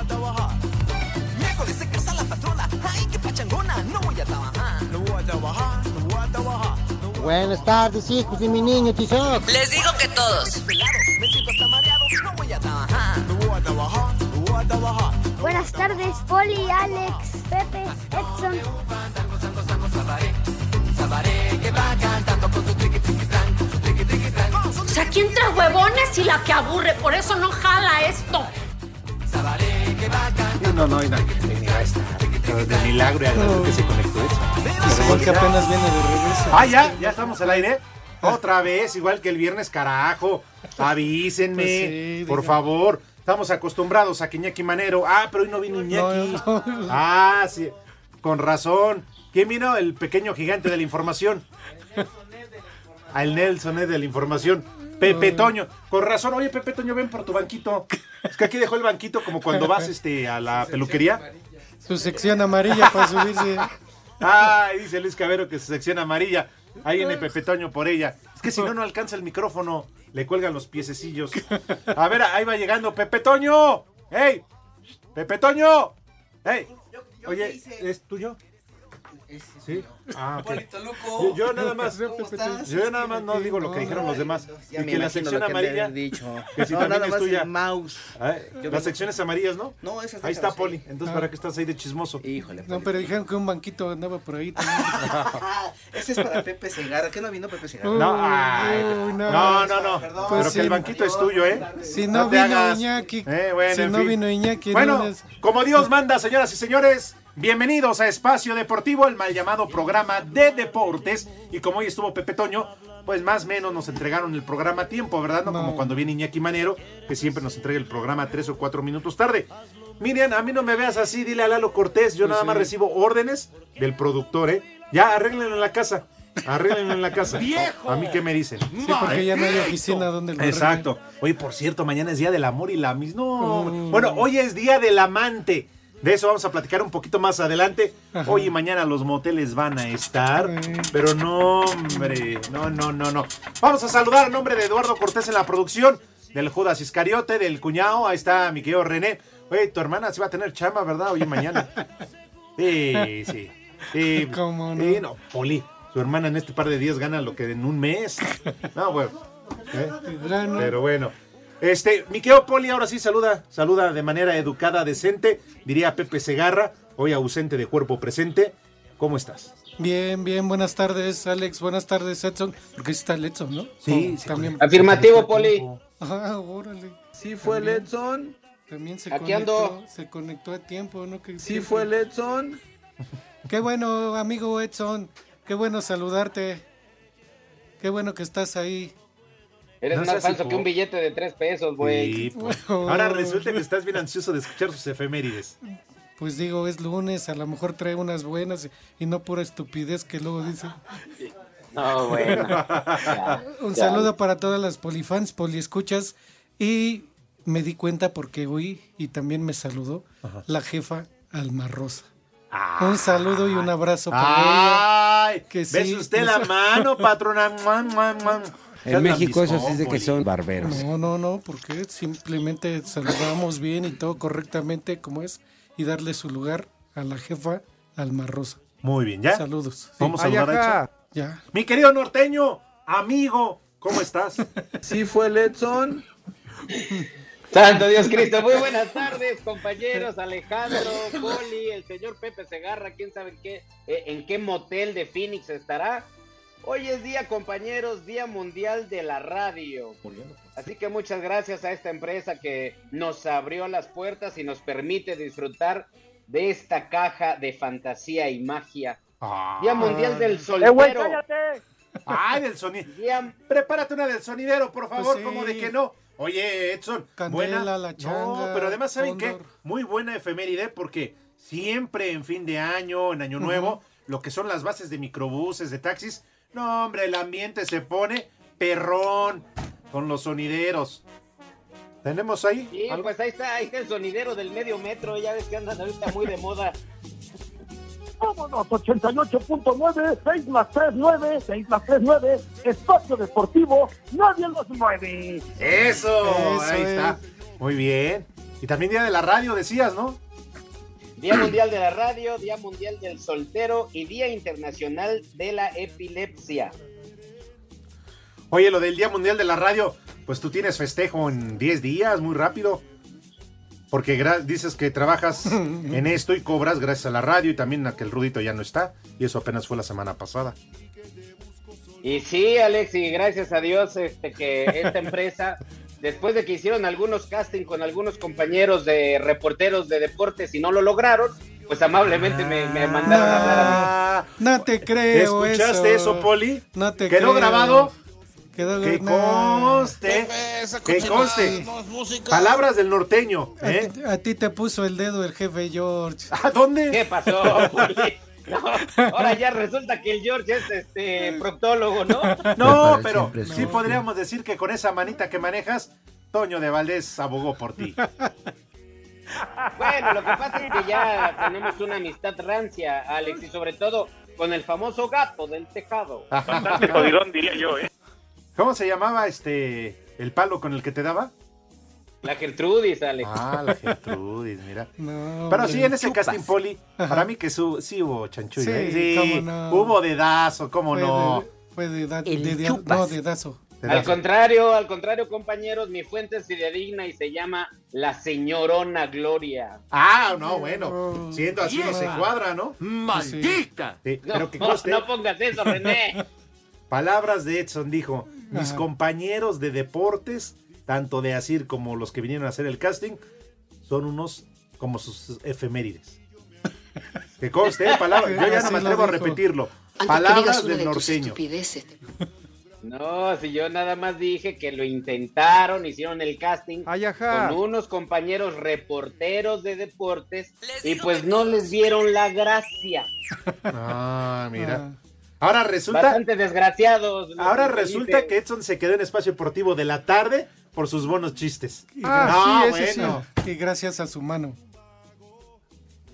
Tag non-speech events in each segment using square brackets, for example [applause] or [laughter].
a trabajar. Miércoles se casa la patrona, ay, qué pachangona, no voy a trabajar. No voy a trabajar, no voy a trabajar. No voy a Buenas tardes, hijos de mi niño Tizoc. Les digo que todos. pelado, me siento hasta mareado, no voy a trabajar. No voy a trabajar, no voy a trabajar. Buenas tardes, Poli, Alex, Pepe, Edson. O sea, ¿quién trae huevones y la que aburre? Por eso no jala esto. No, no, no, no. De milagro y agradezco que se conectó eso. Igual que apenas viene de regreso. Ah, ya, ya estamos al aire. Otra vez, igual que el viernes, carajo. Avísenme, Pues sí, por favor. Estamos acostumbrados a que Iñaki Manero. Ah, pero hoy no vino Iñaki. No, no. Ah, sí. Con razón. ¿Quién vino? El pequeño gigante de la información. Al Nelson eh, de la información. Pepe Toño. Con razón. Oye, Pepe Toño, ven por tu banquito. Es que aquí dejó el banquito como cuando vas [laughs] este, a la peluquería. Su sección amarilla para subirse. Ay, dice Luis Cabero que su sección amarilla. Ahí viene Pepe Toño por ella. Es que si no, no alcanza el micrófono. Le cuelgan los piececillos. A ver, ahí va llegando Pepe Toño. ¡Ey! ¡Pepe Toño! ¡Ey! Oye, ¿es tuyo? Sí. Ah, ok. Yo, yo nada más. Yo nada más no digo lo que dijeron los demás. Ya Y que la sección lo que han de amarilla. dicho. [laughs] Que si No, también nada es tuya. el mouse. Ay, Yo Las secciones amarillas, ¿no? No, esas Ahí está Poli. Entonces, Ah. ¿para qué estás ahí de chismoso? Híjole. No, pero dijeron que un banquito andaba por ahí también. [laughs] [laughs] Ese es para Pepe Segarra. ¿Qué no vino Pepe Segarra? No, ay, no, no. no, no. Perdón. Pero Pues que el sí. banquito es tuyo, ¿eh? Si no, vino. Iñaki. Eh, bueno, si en no fin. vino Iñaki. Bueno, como Dios manda, señoras y señores, bienvenidos a Espacio Deportivo, el mal llamado programa de deportes. Y como hoy estuvo Pepe Toño, pues más o menos nos entregaron el programa a tiempo, ¿verdad? No, No. como cuando viene Iñaki Manero, que siempre nos entrega el programa tres o cuatro minutos tarde. Miriam, a mí no me veas así, dile a Lalo Cortés, yo Pues nada sí. más recibo órdenes del productor, ¿eh? Ya, arréglenlo en la casa. Arréglenlo en la casa. [laughs] ¡Viejo! ¿A mí qué me dicen? Sí, porque ya no hay oficina donde lo Exacto. Oye, por cierto, mañana es Día del Amor y la mis. No. Mm. Bueno, hoy es Día del Amante. De eso vamos a platicar un poquito más adelante. Ajá. Hoy y mañana los moteles van a estar. Pero no, hombre. No, no, no, no. Vamos a saludar a nombre de Eduardo Cortés en la producción. Del Judas Iscariote, del cuñado. Ahí está mi querido René. Oye, tu hermana sí va a tener chamba, ¿verdad? Hoy y mañana. [laughs] Sí, sí. Sí, ¿Cómo no? Sí, no, Poli. Su hermana en este par de días gana lo que en un mes. No, bueno. ¿eh? Pero bueno. Este, mi querido Poli, ahora sí saluda, saluda de manera educada, decente, diría Pepe Segarra, hoy ausente de cuerpo presente. ¿Cómo estás? Bien, bien, buenas tardes, Alex. Buenas tardes, Edson. Porque sí está el Edson, ¿no? Sí, Oh, sí, también. Afirmativo, Poli. Ah, órale. Sí fue el También. Edson. También se Aquí conectó, ando. se conectó a tiempo, ¿no? Que Sí fue el Edson. Qué bueno, amigo Edson. Qué bueno saludarte. Qué bueno que estás ahí. Eres No más falso que un billete de tres pesos, güey. Sí, pues. [laughs] Ahora resulta que estás bien ansioso de escuchar sus efemérides. Pues digo, es lunes, a lo mejor trae unas buenas y no pura estupidez que luego dice. [laughs] No, bueno. Ya, [laughs] Un ya. saludo para todas las polifans, poliescuchas. Y me di cuenta porque hoy, y también me saludó, la jefa Alma Rosa. Un saludo y un abrazo para ella. ¡Ay! que ¿Ves sí, usted nos- la mano, patrona? En México eso es de que son barberos. No, no, no, porque simplemente saludamos bien y todo correctamente como es y darle su lugar a la jefa Alma Rosa. Muy bien, ¿ya? Saludos. Sí, Vamos a saludar a ya. Mi querido norteño, amigo, ¿cómo estás? [laughs] Sí fue el Edson. Santo Dios Cristo, muy buenas tardes, compañeros, Alejandro, Poli, el señor Pepe Segarra, quién sabe en qué, eh, en qué motel de Phoenix estará. Hoy es día, compañeros, Día Mundial de la Radio. Así que muchas gracias a esta empresa que nos abrió las puertas y nos permite disfrutar de esta caja de fantasía y magia. Día Mundial del ¡Eh, güey, Soltero. cállate! Ay, del sonido. Día- Prepárate una del sonidero, por favor, Pues sí. como de que no. Oye, Edson, Candela, buena. la no, changa, pero además, ¿saben qué? Muy buena efeméride porque siempre en fin de año, en año nuevo, lo que son las bases de microbuses, de taxis, no, hombre, el ambiente se pone perrón con los sonideros. ¿Tenemos ahí? Sí, algo? pues ahí está, ahí está el sonidero del medio metro, ya ves que andan ahorita muy de moda. Vámonos, 88.9, 6 más 3, 9, 6 más 3, 9, espacio deportivo, nadie los mueve. Eso, Eso ahí es. está. Muy bien. Y también día de la radio, decías, ¿no? Día Mundial de la Radio, Día Mundial del Soltero y Día Internacional de la Epilepsia. Oye, lo del Día Mundial de la Radio, pues tú tienes festejo en 10 días, muy rápido. Porque dices que trabajas [laughs] en esto y cobras gracias a la radio y también a que el Rudito ya no está. Y eso apenas fue la semana pasada. Y sí, Alex, y gracias a Dios este, que esta [laughs] empresa, después de que hicieron algunos casting con algunos compañeros de reporteros de deportes y no lo lograron, pues amablemente me, me mandaron a hablar a mí. Ah, No te creo ¿Escuchaste eso, Poli? No te ¿Quedó creo. grabado? Quedó Que conste. Que conste. Palabras del norteño. A ¿eh? ti, a ti te puso el dedo el jefe George. [laughs] ¿A dónde? ¿Qué pasó, Poli? No, [laughs] ahora ya resulta que el George es este proctólogo, ¿no? [laughs] No, pero sí podríamos decir que con esa manita que manejas, Toño de Valdés abogó por ti. Bueno, lo que pasa es que ya tenemos una amistad rancia, Alex, y sobre todo con el famoso gato del tejado. [laughs] diría yo, ¿eh? ¿Cómo se llamaba este el palo con el que te daba? La Gertrudis, Alex. Ah, la Gertrudis, mira. [laughs] No, Pero sí, en ese Chupas. casting poli, Ajá. para mí que su, sí hubo chanchullo. Sí, ¿eh? Sí, cómo no. hubo dedazo, cómo Fue no. de- Fue de, da- El de- de- chupas. no, dedazo. Al contrario, al contrario, compañeros, mi fuente es fidedigna y se llama la señorona Gloria. Ah, no, bueno. Siendo así no se cuadra, ¿no? ¡Maldita! Sí, No, pero que conste, no pongas eso, René. [laughs] palabras de Edson dijo, mis Ajá. compañeros de deportes, tanto de Asir como los que vinieron a hacer el casting, son unos como sus efemérides. Que conste, ¿eh? palabras, yo ya no me atrevo a repetirlo. Palabras del norteño. estupideces. No, si yo nada más dije que lo intentaron, hicieron el casting Ay, con unos compañeros reporteros de deportes y pues no les vieron la gracia. Ah, mira. Ah. Ahora resulta, Bastante desgraciados. ahora resulta que Edson se quedó en espacio deportivo de la tarde por sus buenos chistes. Y Ah, No, sí, ese bueno. Y gracias a su mano.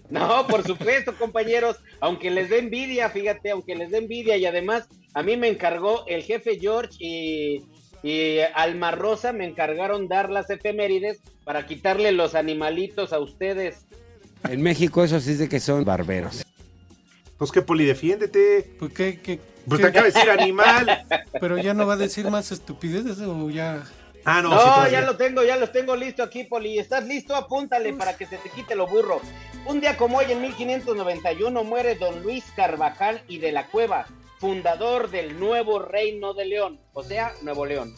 No, por supuesto, [laughs] compañeros, aunque les dé envidia, fíjate, aunque les dé envidia y además a mí me encargó el jefe George y, y Alma Rosa me encargaron dar las efemérides para quitarle los animalitos a ustedes. En México eso sí es de que son barberos. Pues que Poli, defiéndete. Pues qué, qué- Pues qué- te acaba de decir animal. [laughs] Pero ya no va a decir más estupideces o ya. Ah, no, No, sí, ya lo tengo, ya los tengo listo aquí, Poli. ¿Estás listo? Apúntale para que se te quite lo burro. Un día como hoy, en 1591, muere don Luis Carvajal y de la Cueva, fundador del nuevo Reino de León, o sea, Nuevo León.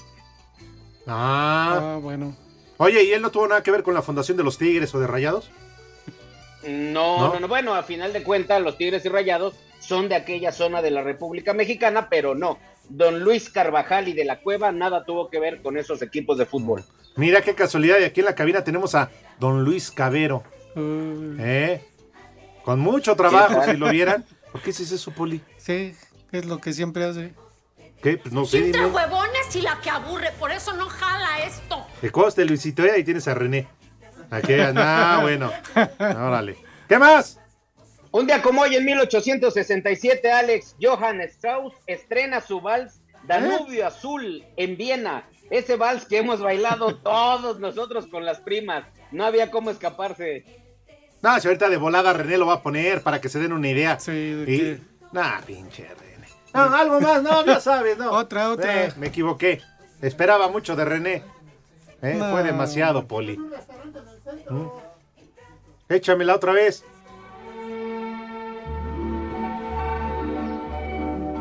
Ah. Ah, bueno. Oye, ¿y él no tuvo nada que ver con la fundación de los Tigres o de Rayados? No, ¿No? no, no, bueno, a final de cuentas, los Tigres y Rayados son de aquella zona de la República Mexicana, pero no. Don Luis Carvajal y de la Cueva nada tuvo que ver con esos equipos de fútbol. Mira qué casualidad, y aquí en la cabina tenemos a don Luis Cabero. Uh, ¿eh? Con mucho trabajo, Sí, si lo [laughs] vieran. ¿Por qué es eso, Poli? sí, es lo que siempre hace. ¿Qué? Pues no sé, Entre huevones y la que aburre, por eso no jala esto. Que coste, Luisito, y ahí tienes a René. Aquí, ah, bueno. Órale. ¿Qué más? Un día como hoy, en 1867, Alex Johann Strauss estrena su vals Danubio Azul en Viena. Ese vals que hemos bailado [laughs] todos nosotros con las primas. No había cómo escaparse. No, si ahorita de volada René lo va a poner para que se den una idea. Sí, ¿de Y- qué? Nah, pinche René. No, algo más, no, ya sabes, no. [laughs] Otra, otra. Eh, me equivoqué. Esperaba mucho de René. Eh, No. Fue demasiado, Poli. ¿Mm? Échamela otra vez.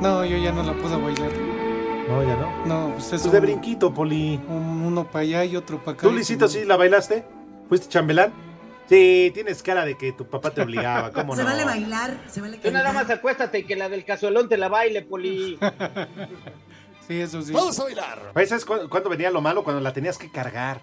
No, yo ya no la puedo bailar. No, ya no. No, pues es Pues de un- brinquito, Poli. un- uno para allá y otro para acá. ¿Tú, Luisito, sí la bailaste? ¿Fuiste chambelán? Sí, tienes cara de que tu papá te obligaba, ¿cómo Se no? vale bailar, se vale Tú nada más acuéstate y que la del cazuelón te la baile, Poli. [laughs] Sí, eso sí. Vamos a bailar. ¿Sabes cu- cuándo venía lo malo? Cuando la tenías que cargar,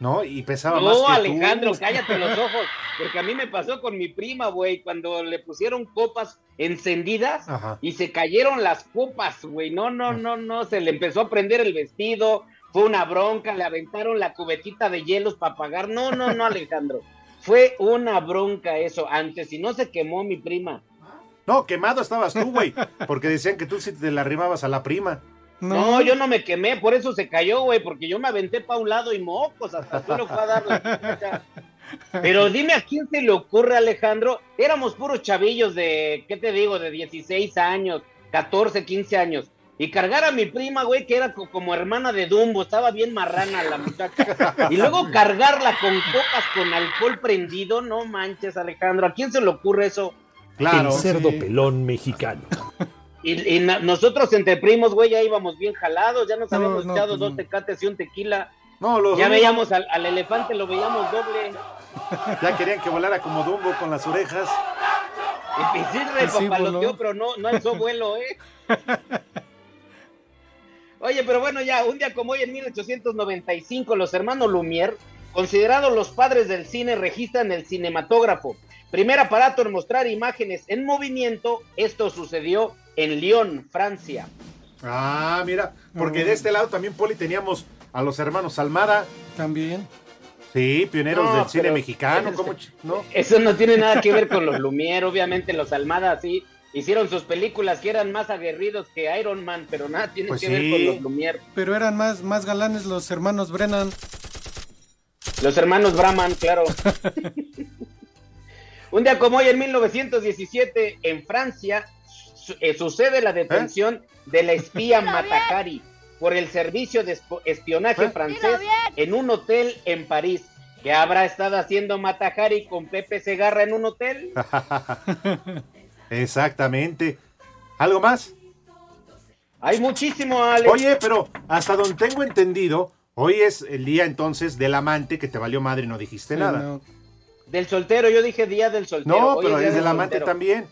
¿no? Y pesaba más No, Alejandro, tú. cállate los [laughs] ojos. Porque a mí me pasó con mi prima, güey, cuando le pusieron copas encendidas Ajá. y se cayeron las copas, güey. No, no, no, no. Se le empezó a prender el vestido. Fue una bronca. Le aventaron la cubetita de hielos para pagar. No, no, no, [laughs] Alejandro. Fue una bronca eso. Antes, si no se quemó mi prima. No, quemado estabas tú, güey. Porque decían que tú sí te la arrimabas a la prima. No. yo no me quemé, por eso se cayó, güey, porque yo me aventé pa' un lado y mocos, hasta tú lo fue a dar la. Pero dime a quién se le ocurre, Alejandro. Éramos puros chavillos de, ¿qué te digo? De 16 años, 14, 15 años. Y cargar a mi prima, güey, que era co- como hermana de Dumbo, estaba bien marrana la muchacha. Y luego cargarla con copas con alcohol prendido, no manches, Alejandro. ¿A quién se le ocurre eso? El cerdo pelón mexicano. Y, y na- nosotros entre primos, güey, ya íbamos bien jalados, ya nos No, habíamos no, echado pues dos tecates y un tequila. No, los ya veíamos al, al elefante, lo veíamos doble. [laughs] Ya querían que volara como Dumbo con las orejas. Y, y sí, re, Pues pero no, no alzó vuelo, ¿eh? [laughs] Oye, pero bueno, ya, un día como hoy, en 1895, los hermanos Lumière, considerados los padres del cine, registran el cinematógrafo. Primer aparato en mostrar imágenes en movimiento. Esto sucedió en Lyon, Francia. Ah, mira, porque de este lado también, Poli, teníamos a los hermanos Almada. También. Sí, pioneros No, del cine pero- mexicano. ¿cómo ch- no? Eso no tiene nada que ver con los [laughs] Lumière, obviamente los Almada sí hicieron sus películas que eran más aguerridos que Iron Man, pero nada tiene Pues que ver con los Lumière. Pero eran más, más galanes los hermanos Brennan. Los hermanos Brahman, claro. [laughs] Un día como hoy, en 1917, en Francia, su- eh, sucede la detención de la espía Matahari por el servicio de espionaje francés en un hotel en París. ¿Qué habrá estado haciendo Matahari con Pepe Segarra en un hotel? [laughs] Exactamente. ¿Algo más? Hay muchísimo, Alex. Oye, pero hasta donde tengo entendido, hoy es el día entonces del amante que te valió madre y no dijiste Sí, nada. no. Del soltero, yo dije día del soltero. No, Hoy pero es del del amante soltero. también,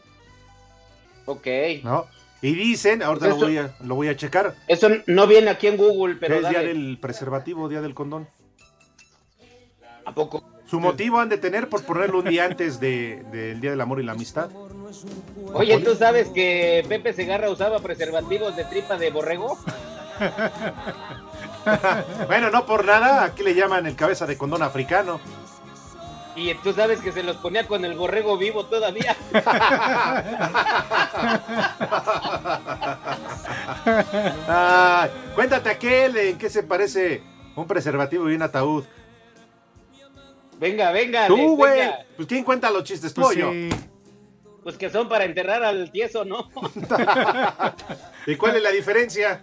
Ok. ¿no? Y dicen, ahorita Eso- lo, voy a, lo voy a checar, Eso no viene aquí en Google, pero es día del preservativo, día del condón. ¿A poco? Su motivo han de tener por ponerlo un día antes de- del Día del Amor y la Amistad. Oye, ¿tú sabes que Pepe Segarra usaba preservativos de tripa de borrego? [laughs] [laughs] bueno, no por nada, aquí le llaman el cabeza de condón africano. Y tú sabes que se los ponía con el borrego vivo todavía. Ay, [laughs] cuéntate aquel, ¿en qué se parece un preservativo y un ataúd? Venga, venga. Tú, güey. Pues ¿quién cuenta los chistes? ¿Tú Pues o yo? sí. Pues que son para enterrar al tieso, ¿no? [laughs] ¿Y cuál es la diferencia?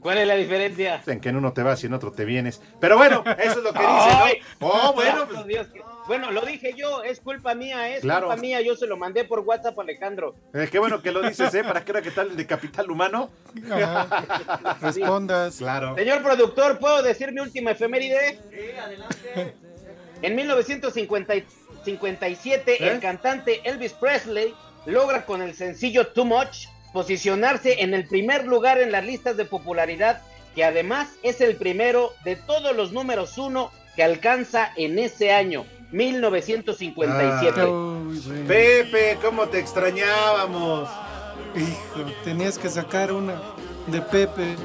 ¿Cuál es la diferencia? En que en uno te vas y en otro te vienes. Pero bueno, eso es lo que dice, ¿no? [laughs] Oh, bueno, pues, Dios, que- Bueno, lo dije yo, es culpa mía, es Claro. culpa mía. Yo se lo mandé por WhatsApp a Alejandro. eh, qué bueno que lo dices, ¿eh? ¿Para qué era que tal el de capital humano? Respondas. Claro. Señor productor, ¿puedo decir mi última efeméride? En 1957, ¿Eh? el cantante Elvis Presley logra con el sencillo Too Much posicionarse en el primer lugar en las listas de popularidad, que además es el primero de todos los números uno que alcanza en ese año, 1957. Uy, güey. Pepe, ¿cómo te extrañábamos? Hijo, tenías que sacar una de Pepe.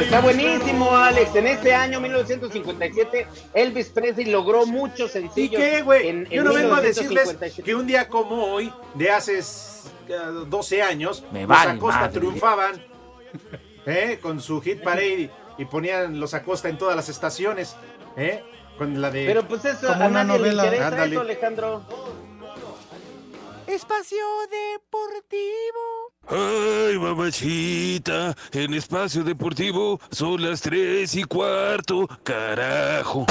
Está buenísimo, Alex. En ese año, 1957, Elvis Presley logró muchos ¿Y sencillos. qué, güey? Yo no vengo a decirles 1957. que un día como hoy, de hace eh, 12 años, Me los vale Acosta madre. triunfaban ¿eh? con su hit parade y ponían los Acosta en todas las estaciones. ¿eh? Con la de. Pero pues eso, Como a una nadie novela. le interesa Ándale. eso, Alejandro. Espacio Deportivo. Ay, mamachita, en espacio deportivo son las tres y cuarto, carajo.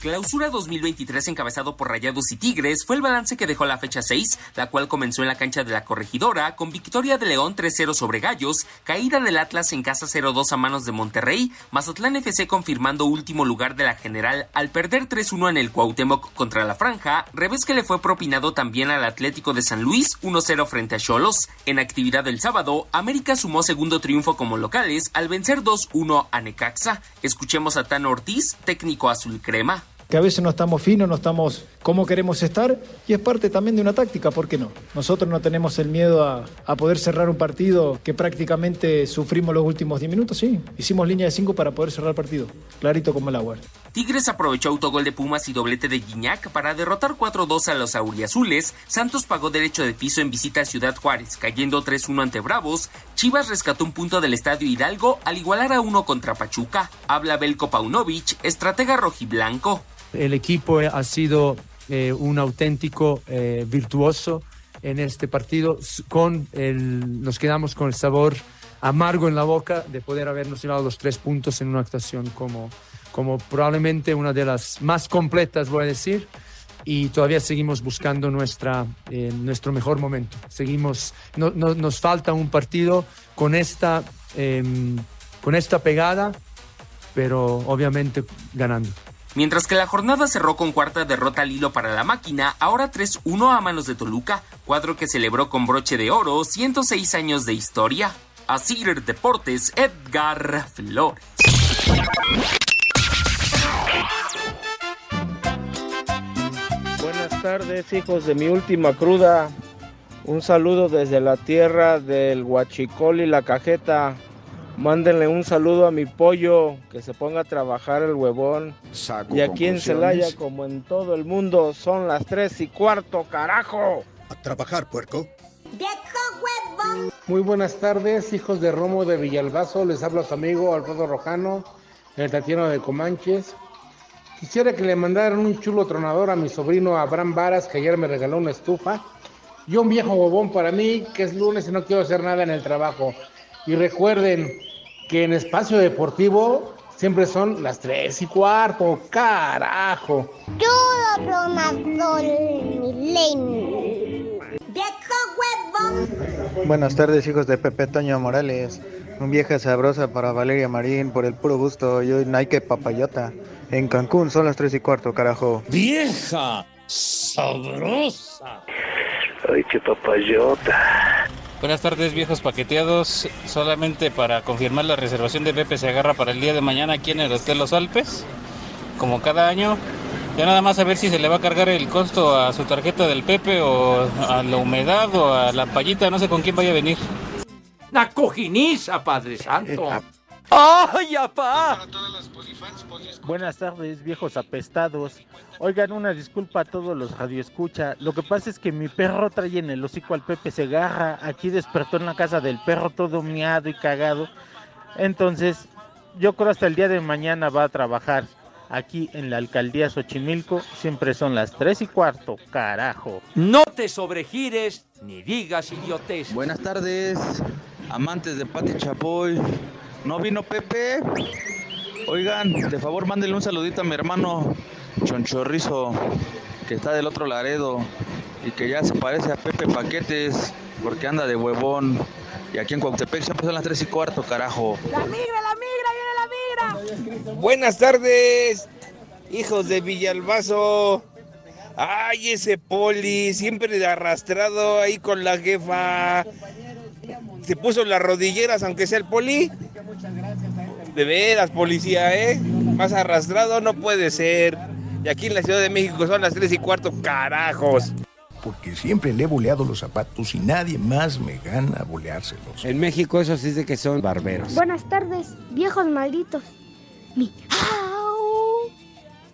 Clausura 2023 encabezado por Rayados y Tigres fue el balance que dejó la fecha 6, la cual comenzó en la cancha de la Corregidora con victoria de León 3-0 sobre Gallos, caída del Atlas en casa 0-2 a manos de Monterrey, Mazatlán FC confirmando último lugar de la general al perder 3-1 en el Cuauhtémoc contra la Franja, revés que le fue propinado también al Atlético de San Luis 1-0 frente a Cholos. En actividad del sábado, América sumó segundo triunfo como locales al vencer 2-1 a Necaxa. Escuchemos a Tano Ortiz, técnico azul crema que a veces no estamos finos, no estamos como queremos estar y es parte también de una táctica, ¿por qué no? Nosotros no tenemos el miedo a, a poder cerrar un partido que prácticamente sufrimos los últimos 10 minutos, sí. Hicimos línea de 5 para poder cerrar el partido, clarito como el agua. Tigres aprovechó autogol de Pumas y doblete de Guiñac para derrotar 4-2 a los auriazules. Santos pagó derecho de piso en visita a Ciudad Juárez, cayendo 3-1 ante Bravos. Chivas rescató un punto del Estadio Hidalgo al igualar a uno contra Pachuca. Habla Belko Paunovic, estratega rojiblanco. El equipo ha sido eh, un auténtico eh, virtuoso en este partido. Con el, nos quedamos con el sabor amargo en la boca de poder habernos llevado los tres puntos en una actuación como, como probablemente una de las más completas, voy a decir. Y todavía seguimos buscando nuestra, eh, nuestro mejor momento. Seguimos, no, no, nos falta un partido con esta, con esta pegada, pero obviamente ganando. Mientras que la jornada cerró con cuarta derrota al hilo para la máquina, ahora 3-1 a manos de Toluca, cuadro que celebró con broche de oro 106 años de historia. A Cider Deportes, Edgar Flores. Buenas tardes, hijos de mi última cruda. Un saludo desde la tierra del Huachicol y la Cajeta. Mándenle un saludo a mi pollo, que se ponga a trabajar el huevón. y aquí en Celaya, como en todo el mundo, son las tres y cuarto, carajo. A trabajar, puerco. Muy buenas tardes, hijos de Romo de Villalbazo. Les habla su amigo Alfredo Rojano, el Tatiano de Comanches. Quisiera que le mandaran un chulo tronador a mi sobrino Abraham Varas, que ayer me regaló una estufa. Y un viejo bobón para mí, que es lunes y no quiero hacer nada en el trabajo. Y recuerden que en espacio deportivo siempre son las tres y cuarto, carajo. Yo lo Buenas tardes, hijos de Pepe Toño Morales. Un vieja sabrosa para Valeria Marín por el puro gusto. Yo Nike Papayota. En Cancún son las tres y cuarto, carajo. ¡Vieja! ¡Sabrosa! Ay, qué papayota. Buenas tardes, viejos paqueteados. Solamente para confirmar la reservación de Pepe se agarra para el día de mañana aquí en el Hotel Los Alpes, como cada año. Ya nada más a ver si se le va a cargar el costo a su tarjeta del Pepe o a la humedad o a la payita, no sé con quién vaya a venir. La cojiniza, Padre Santo. ¡Ay, apá! Buenas tardes, viejos apestados. Oigan, una disculpa a todos los radioescucha. Lo que pasa es que mi perro trae en el hocico al Pepe Segarra. Aquí despertó en la casa del perro todo miado y cagado. Entonces, yo creo hasta el día de mañana va a trabajar. Aquí en la alcaldía Xochimilco siempre son las tres y cuarto, carajo. No te sobregires ni digas idiotes. Buenas tardes, amantes de Pati Chapoy. ¿No vino Pepe? Oigan, de favor mándenle un saludito a mi hermano Chonchorrizo, que está del otro Laredo y que ya se parece a Pepe Paquetes porque anda de huevón. Y aquí en Cuauhtémoc siempre son las tres y cuarto, carajo. ¡La migra, la migra, viene la migra! Buenas tardes, hijos de Villalbazo. Ay, ese poli, siempre arrastrado ahí con la jefa. Se puso las rodilleras, aunque sea el poli. De veras, policía, ¿eh? Más arrastrado no puede ser. Y aquí en la Ciudad de México son las tres y cuarto, carajos. Porque siempre le he boleado los zapatos y nadie más me gana boleárselos. En México eso sí de que son barberos. Buenas tardes, viejos malditos. Mi au.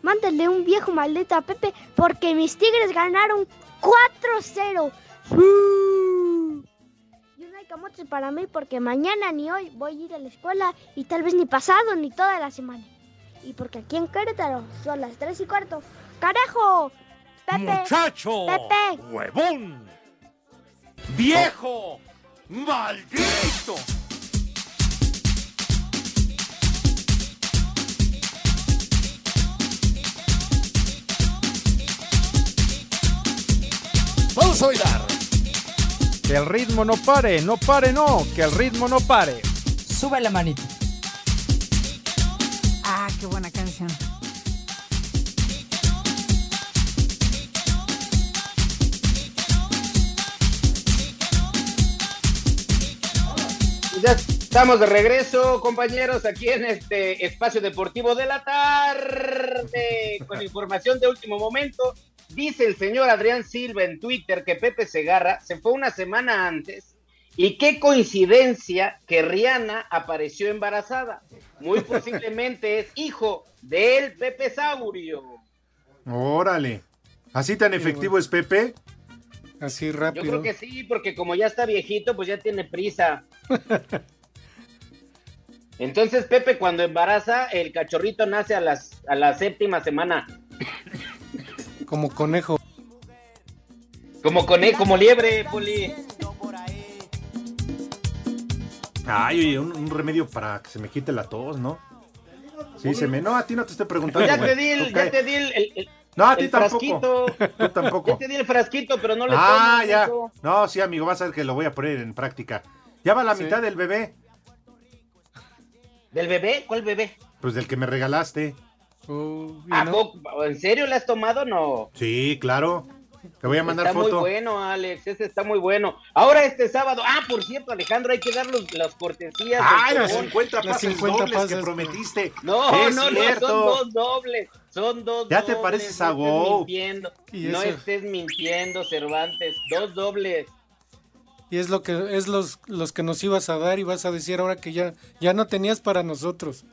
Mándale un viejo maldito a Pepe porque mis tigres ganaron 4-0. Y un hay camotes para mí porque mañana ni hoy voy a ir a la escuela y tal vez ni pasado ni toda la semana. Y porque aquí en Querétaro son las 3 y cuarto. ¡Carajo! Pepe, ¡Muchacho! ¡Pepe! ¡Huevón! ¡Viejo! ¡Maldito! Vamos a bailar. Que el ritmo no pare, no pare, no, que el ritmo no pare. Sube la manita. Ah, qué buena canción. Ya estamos de regreso, compañeros, aquí en este espacio deportivo de la tarde, con información de último momento. Dice el señor Adrián Silva en Twitter que Pepe Segarra se fue una semana antes y qué coincidencia que Rihanna apareció embarazada. Muy posiblemente es hijo del Pepe Saurio. Órale. ¿Así tan efectivo es Pepe? Así Yo rápido. creo que sí, porque como ya está viejito, pues ya tiene prisa. [laughs] Entonces Pepe cuando embaraza, el cachorrito nace a las a la séptima semana. Como conejo. Como conejo, como liebre, Poli. Ay, oye, un, un remedio para que se me quite la tos, ¿no? Sí, se me... No, a ti no te estoy preguntando. ya te di el, ya te di el, el- el- No, a ti el tampoco. frasquito. [laughs] Tú tampoco. Ya te di el frasquito, pero no le Ah, ya. eso. No, sí, amigo, vas a ver que lo voy a poner en práctica. Ya va la Sí. mitad del bebé, ¿Del bebé? ¿Cuál bebé? pues del que me regalaste. ¿A poco? ¿En serio le has tomado? No. Sí, claro. Te voy a mandar está foto. muy bueno, Alex. Ese está muy bueno. Ahora este sábado. Ah, por cierto, Alejandro, hay que dar los, las cortesías. Los cupón. 50 pases dobles que prometiste. No, Es no, no, cierto. son dos dobles. Son dos Ya te pareces no a estés Go. mintiendo. Y No eso- estés mintiendo, Cervantes. Dos dobles. Y es lo que es los, los que nos ibas a dar y vas a decir ahora que ya, ya no tenías para nosotros.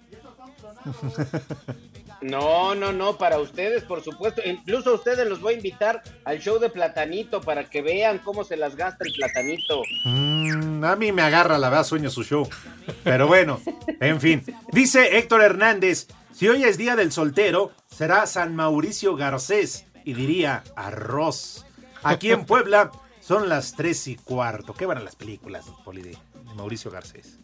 [laughs] No, no, no, para ustedes, por supuesto. Incluso a ustedes los voy a invitar al show de Platanito para que vean cómo se las gasta el Platanito. Mm, a mí me agarra la verdad, sueño su show. Pero bueno, en fin. Dice Héctor Hernández, si hoy es día del soltero, será San Mauricio Garcés y diría arroz. Aquí en Puebla son las tres y cuarto. ¿Qué van a las películas, Poli, de, de Mauricio Garcés?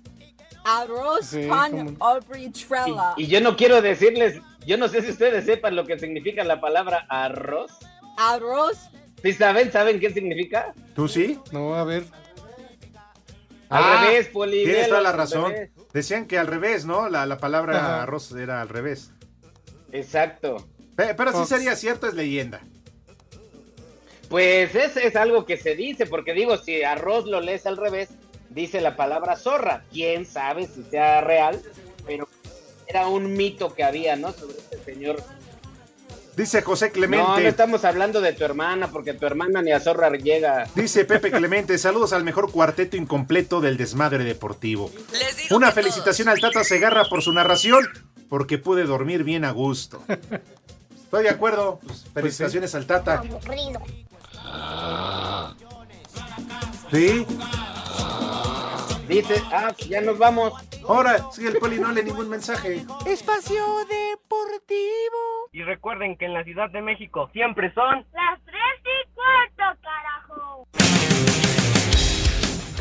Arroz Sí, con Aubrey Trella. Y yo no quiero decirles, yo no sé si ustedes sepan lo que significa la palabra arroz. Arroz. ¿Sí saben? ¿Saben qué significa? ¿Tú sí? No, a ver. Al Ah, revés, Poli. Tienes toda la razón. Decían que al revés, ¿no? La, la palabra Ajá. arroz era al revés. Exacto. Pe- Pero sí sería cierto, es leyenda. Pues es, es algo que se dice, porque digo, si arroz lo lees al revés, dice la palabra zorra. Quién sabe si sea real, pero era un mito que había, ¿no? Sobre este señor. Dice José Clemente. No, no estamos hablando de tu hermana, porque tu hermana ni a zorra llega. Dice Pepe Clemente, saludos al mejor cuarteto incompleto del desmadre deportivo. Una felicitación al Tata Segarra por su narración, porque pude dormir bien a gusto. Estoy de acuerdo. pues, felicitaciones al Tata. Sí. Dice, ah, ya nos vamos. Ahora, sí, el poli no lee ningún mensaje. Espacio Deportivo. Y recuerden que en la Ciudad de México siempre son Las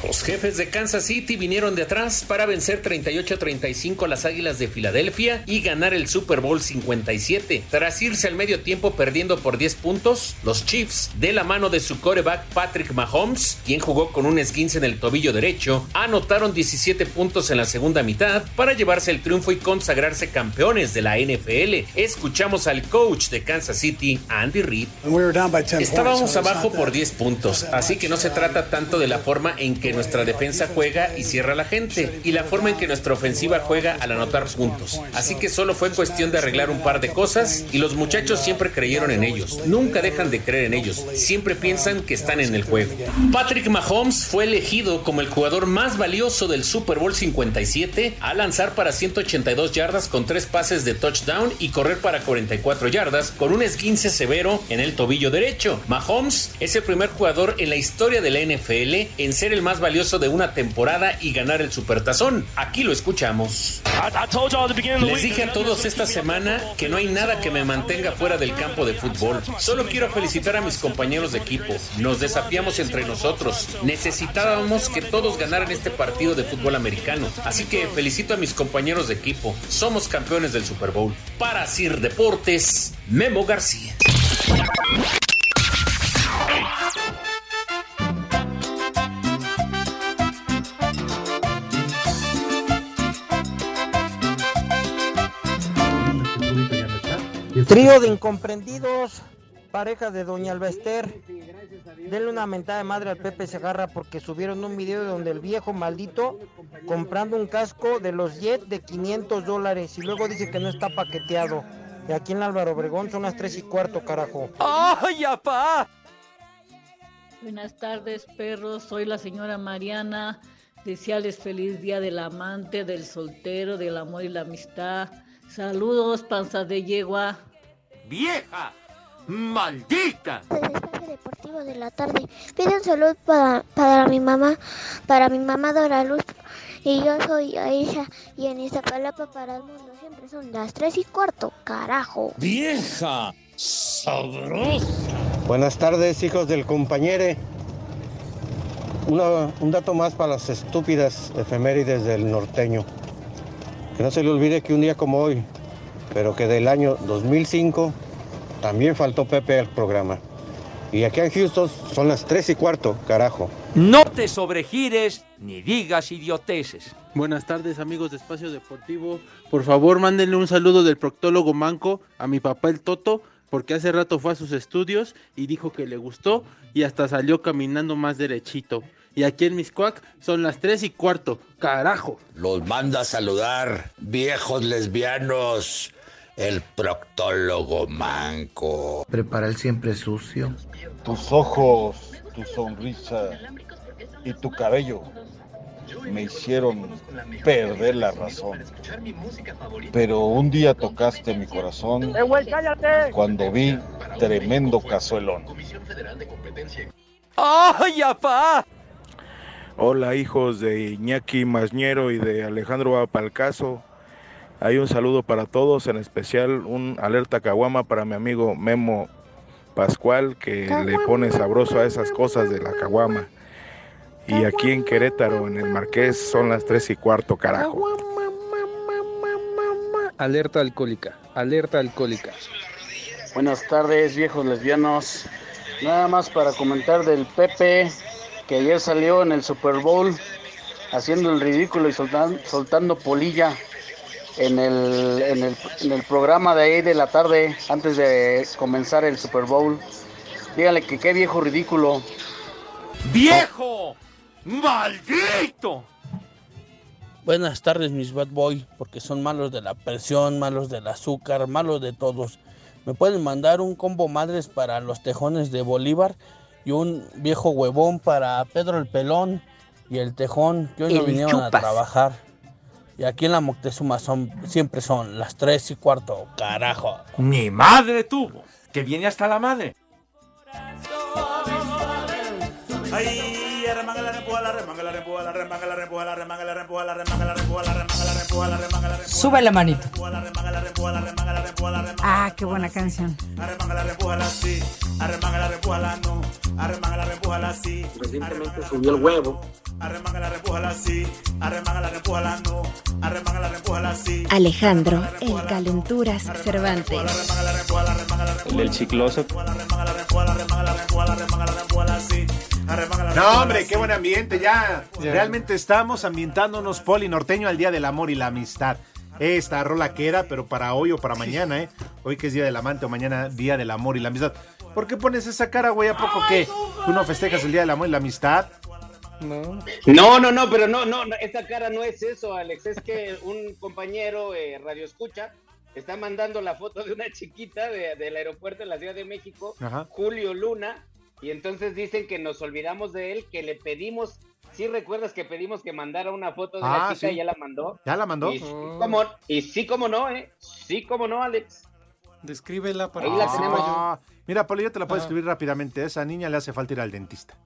Los jefes de Kansas City vinieron de atrás para vencer 38-35 a las Águilas de Filadelfia y ganar el Super Bowl 57. Tras irse al medio tiempo perdiendo por 10 puntos, los Chiefs, de la mano de su coreback Patrick Mahomes, quien jugó con un esguince en el tobillo derecho, anotaron 17 puntos en la segunda mitad para llevarse el triunfo y consagrarse campeones de la NFL. Escuchamos al coach de Kansas City, Andy Reid. Estábamos abajo por 10 puntos, así que no se trata tanto de la forma en que nuestra defensa juega y cierra a la gente, y la forma en que nuestra ofensiva juega al anotar puntos. Así que solo fue cuestión de arreglar un par de cosas y los muchachos siempre creyeron en ellos. Nunca dejan de creer en ellos, siempre piensan que están en el juego. Patrick Mahomes fue elegido como el jugador más valioso del Super Bowl 57 al lanzar para 182 yardas con tres pases de touchdown y correr para 44 yardas con un esguince severo en el tobillo derecho. Mahomes es el primer jugador en la historia de la NFL en ser el más valioso de una temporada y ganar el supertazón. Aquí lo escuchamos. Les dije a todos esta semana que no hay nada que me mantenga fuera del campo de fútbol. Solo quiero felicitar a mis compañeros de equipo. Nos desafiamos entre nosotros. Necesitábamos que todos ganaran este partido de fútbol americano. Así que felicito a mis compañeros de equipo. Somos campeones del Super Bowl. Para Sir Deportes, Memo García. Trío de incomprendidos, pareja de Doña Albester. Denle una mentada de madre al Pepe Segarra porque subieron un video donde el viejo maldito comprando un casco de los Jet de 500 dólares y luego dice que no está paqueteado. Y aquí en Álvaro Obregón son las 3 y cuarto, carajo. ¡Ay, apá! Buenas tardes, perros. Soy la señora Mariana. Desearles feliz día del amante, del soltero, del amor y la amistad. Saludos, panza de yegua. ¡Vieja! ¡Maldita! Deportivo de la tarde. Piden salud para, para mi mamá, para mi mamá Dora Luz. Y yo soy Aisha. Y en Iztapalapa para el mundo siempre son las 3 y cuarto, carajo. ¡Vieja! ¡Sabrosa! Buenas tardes, hijos del compañere. Una- un dato más para las estúpidas efemérides del norteño. Que no se le olvide que un día como hoy, pero que del año 2005, también faltó Pepe al programa. Y aquí en Houston son las 3 y cuarto, carajo. No te sobregires ni digas idioteces. Buenas tardes amigos de Espacio Deportivo. Por favor, mándenle un saludo del proctólogo Manco a mi papá el Toto, porque hace rato fue a sus estudios y dijo que le gustó y hasta salió caminando más derechito. Y aquí en Miscuac son las 3 y cuarto. ¡Carajo! Los manda a saludar, viejos lesbianos. El proctólogo manco. Prepara el siempre sucio. Tus ojos, tu sonrisa y tu cabello me hicieron perder la razón. Pero un día tocaste mi corazón ¡Eh, cuando vi tremendo cazuelón. ¡Ay, apá! Hola hijos de Iñaki Masñero y de Alejandro Apalcaso. Hay un saludo para todos, en especial un alerta caguama para mi amigo Memo Pascual que le pone sabroso a esas cosas de la caguama. Y aquí en Querétaro, en el Marqués, son las tres y cuarto, carajo. Alerta alcohólica, alerta alcohólica. Buenas tardes, viejos lesbianos. Nada más para comentar del Pepe, que ayer salió en el Super Bowl haciendo el ridículo y soltan- soltando polilla en el, en, el, en el programa de ahí de la tarde, antes de comenzar el Super Bowl. Díganle que qué viejo ridículo. ¡Viejo! ¡Maldito! Buenas tardes, mis bad boy, porque son malos de la presión, malos del azúcar, malos de todos. Me pueden mandar un combo madres para los tejones de Bolívar y un viejo huevón para Pedro el Pelón y el tejón que hoy no vinieron a trabajar. Y aquí en la Moctezuma son, siempre son las tres y cuarto, carajo. ¡Mi madre tuvo! Que viene hasta la madre. Ay, la remanga la rempuja, la remanga la rempuja, la remanga la rempuja, la remanga la rempuja, la remanga la rempuja, la remanga la rempuja. Sube la manito. Ah, qué buena canción. Arremanga la rempuja, la sí. Arremanga la rempuja, la no. Arremanga la rempuja, la sí. Recientemente subió el huevo. Arremanga la rempuja, la sí. Arremanga la rempuja, la no. Arremanga la rempuja, la sí. Alejandro, el Calenturas Cervantes. El del chicloso. No, hombre, qué buen ambiente. Ya, realmente estamos ambientándonos poli norteño al Día del Amor y la Amistad. Esta rola que era, pero para hoy o para mañana, ¿eh? Hoy que es Día del Amante o mañana Día del Amor y la Amistad. ¿Por qué pones esa cara, güey? ¿A poco qué? ¿Tú no festejas el Día del Amor y la Amistad? No. No, no, no, pero no, no, no, esta cara no es eso, Alex. Es que un compañero eh, radio escucha está mandando la foto de una chiquita de- del aeropuerto de la Ciudad de México, Ajá. Julio Luna, y entonces dicen que nos olvidamos de él, que le pedimos, ¿sí recuerdas que pedimos que mandara una foto de Ah, la chica sí. y ya la mandó? ¿Ya la mandó? Y, sí, como, y sí, como no, ¿eh? Sí, como no, Alex. Descríbela para Ahí que la sepa tenemos. yo. Ah, mira, Poli, yo te la puedo Ah. escribir rápidamente. A esa niña le hace falta ir al dentista.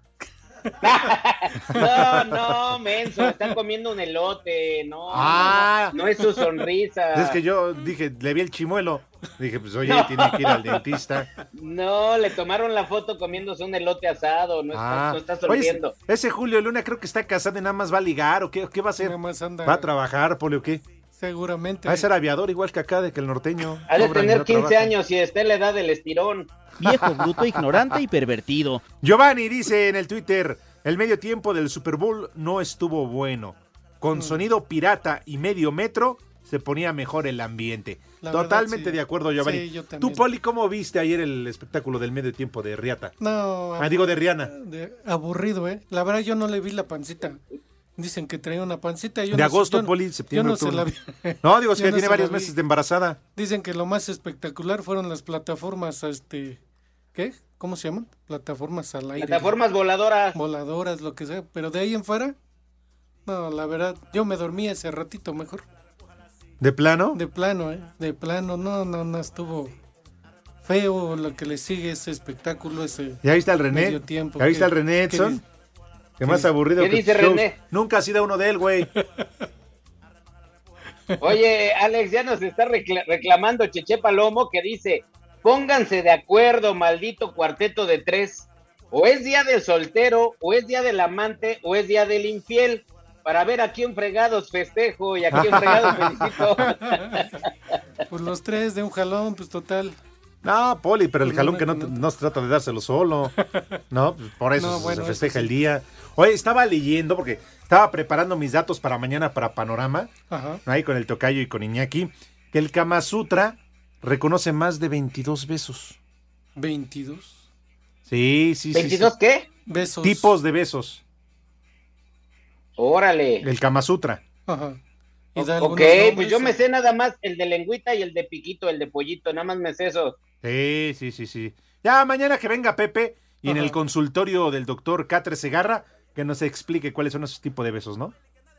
[laughs] No, no, menso, están comiendo un elote, no, Ah. no, no es su sonrisa. Es que yo dije, le vi el chimuelo. Dije, pues oye, No. tiene que ir al dentista. No, le tomaron la foto comiéndose un elote asado, no Ah. estás, no estás Oye, sonriendo. ese Julio Luna creo que está casado y nada más va a ligar o qué, qué va a hacer. anda- ¿Va a trabajar, Poli, o qué? Seguramente. Va a ser aviador igual que acá, de que el norteño. Ha de tener no 15 trabaja. años y está en la edad del estirón. [laughs] Viejo, bruto, ignorante y pervertido. Giovanni dice en el Twitter, el medio tiempo del Super Bowl no estuvo bueno. Mm. Con sonido pirata y medio metro, se ponía mejor el ambiente. La verdad, Totalmente sí. de acuerdo, Giovanni. Sí, yo Tú. Poli, ¿cómo viste ayer el espectáculo del medio tiempo de Riata? No. Ah, digo de Rihanna. de- aburrido, ¿eh? La verdad, yo no le vi la pancita. Dicen que traía una pancita. Yo de no sé- agosto, yo no- Poli, yo septiembre, no se la. [laughs] No, digo, es [laughs] Yo que no tiene varios meses de embarazada. Dicen que lo más espectacular fueron las plataformas, este, ¿qué? ¿Cómo se llaman? Plataformas al aire. Plataformas voladoras. Voladoras, lo que sea. Pero de ahí en fuera, no, la verdad, yo me dormí ese ratito mejor. ¿De plano? De plano, ¿eh? De plano, no, no, no, estuvo feo lo que le sigue ese espectáculo, ese ¿Ya viste al René? medio tiempo. ¿Ya viste ¿Qué- al René Edson? Que más ¿Qué- aburrido qué que dice shows. René? Nunca ha sido uno de él, güey. Oye, Alex, ya nos está recla- reclamando Cheche Palomo que dice, pónganse de acuerdo, maldito cuarteto de tres. O es día del soltero, o es día del amante, o es día del infiel, para ver a quién fregados festejo y a quién fregados [laughs] felicito. Pues los tres de un jalón, pues total. No, Poli, pero el jalón que no, se trata de dárselo solo. No, pues por eso [laughs] No, se festeja eso sí. el día. Oye, estaba leyendo porque estaba preparando mis datos para mañana para Panorama, Ajá. ahí con el Tocayo y con Iñaki, que el Kama Sutra reconoce más de 22 besos. 22. Sí, sí, sí. sí. ¿22 qué? Besos. Tipos de besos. Órale. El Kama Sutra. Ajá. Ok, pues yo me sé nada más el de lengüita y el de piquito, el de pollito, nada más me sé eso. Sí, sí, sí, sí. Ya mañana que venga Pepe y en el consultorio del doctor Catre Segarra que nos explique cuáles son esos tipos de besos, ¿no?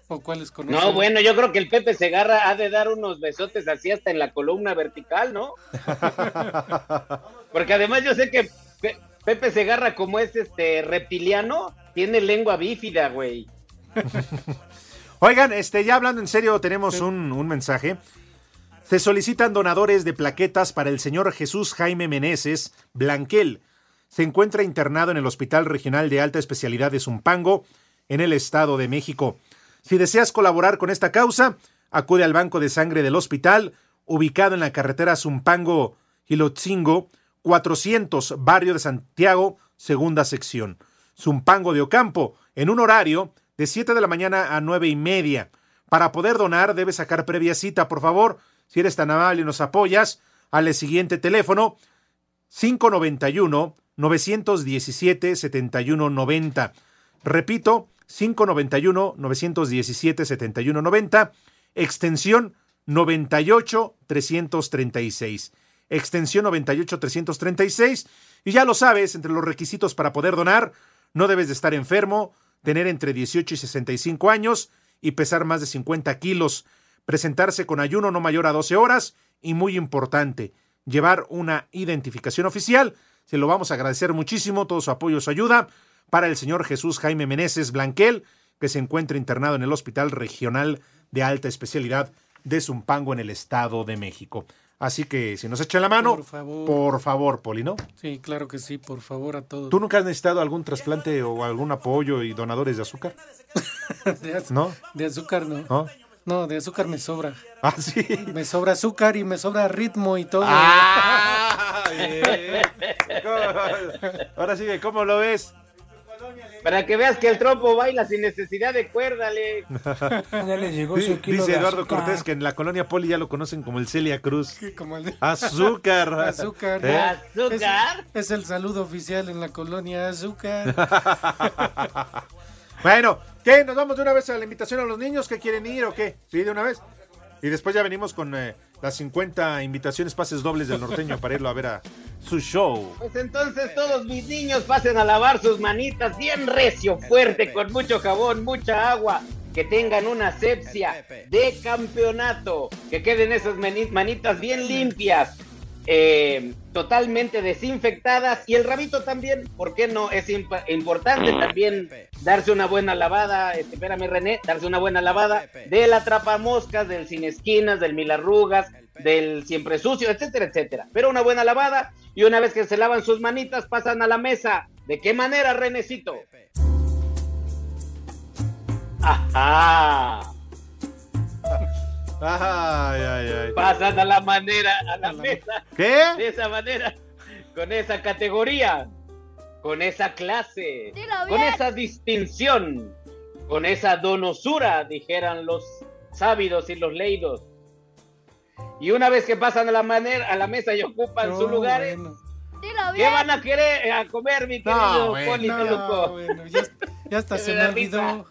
¿O cuáles conocen? No, bueno, yo creo que el Pepe Segarra ha de dar unos besotes así hasta en la columna vertical, ¿no? [laughs] Porque además yo sé que Pe- Pepe Segarra, como es este reptiliano, tiene lengua bífida, güey. [laughs] Oigan, este, ya hablando en serio, tenemos un, un mensaje. Se solicitan donadores de plaquetas para el señor Jesús Jaime Meneses Blanquel. Se encuentra internado en el Hospital Regional de Alta Especialidad de Zumpango, en el Estado de México. Si deseas colaborar con esta causa, acude al Banco de Sangre del hospital, ubicado en la carretera Zumpango-Hilotzingo, 400, Barrio de Santiago, segunda sección. Zumpango de Ocampo, en un horario de 7 de la mañana a 9 y media. Para poder donar, debes sacar previa cita, por favor. Si eres tan amable y nos apoyas, al siguiente teléfono 591 917 7190. Repito, 591 917 7190, extensión 98 336. Extensión 98 336. Y ya lo sabes, entre los requisitos para poder donar, no debes de estar enfermo, tener entre 18 y 65 años y pesar más de 50 kilos, presentarse con ayuno no mayor a 12 horas y muy importante, llevar una identificación oficial. Se lo vamos a agradecer muchísimo, todo su apoyo, su ayuda para el señor Jesús Jaime Meneses Blanquel, que se encuentra internado en el Hospital Regional de Alta Especialidad de Zumpango en el Estado de México. Así que si nos echan la mano, Por favor. por favor, Poli, ¿no? Sí, claro que sí, por favor a todos. ¿Tú nunca has necesitado algún trasplante o algún apoyo y donadores de azúcar? [laughs] de, az- ¿No? de azúcar no. ¿No? No, de azúcar me sobra. Ah, sí. Me sobra azúcar y me sobra ritmo y todo. Ah, bien. Ahora sigue, ¿cómo lo ves? Para que veas que el trompo baila sin necesidad de cuérdale. [laughs] Ya les llegó su kilo Dice de Eduardo azúcar. Cortés que en la colonia Poli ya lo conocen como el Celia Cruz. Como el de- Azúcar. [laughs] Azúcar. ¿Eh? ¿Azúcar? Es, es el saludo oficial en la colonia Azúcar. [laughs] Bueno, ¿qué? ¿Nos vamos de una vez a la invitación a los niños que quieren ir o qué? Sí, de una vez. Y después ya venimos con eh, las 50 invitaciones, pases dobles del norteño para irlo a ver a su show. Pues entonces todos mis niños pasen a lavar sus manitas bien recio, fuerte, con mucho jabón, mucha agua. Que tengan una asepsia de campeonato. Que queden esas mani- manitas bien limpias. Eh, totalmente desinfectadas. Y el rabito también, ¿por qué no? Es imp- importante también darse una buena lavada. Este, espérame, René, darse una buena lavada del atrapamoscas, del sin esquinas, del mil arrugas, del siempre sucio, etcétera, etcétera. Pero una buena lavada y una vez que se lavan sus manitas pasan a la mesa. ¿De qué manera, Renecito? Ajá. Ay, ay, ay. Pasan a la manera, a la mesa. ¿Qué? De esa manera, con esa categoría, con esa clase, con esa distinción, con esa donosura, dijeran los sábidos y los leídos. Y una vez que pasan a la, manera, a la mesa y ocupan No, sus lugares, bueno. ¿qué van a querer a comer, mi querido bueno, Poli No, bueno, ya, ya hasta [laughs] se me olvidó.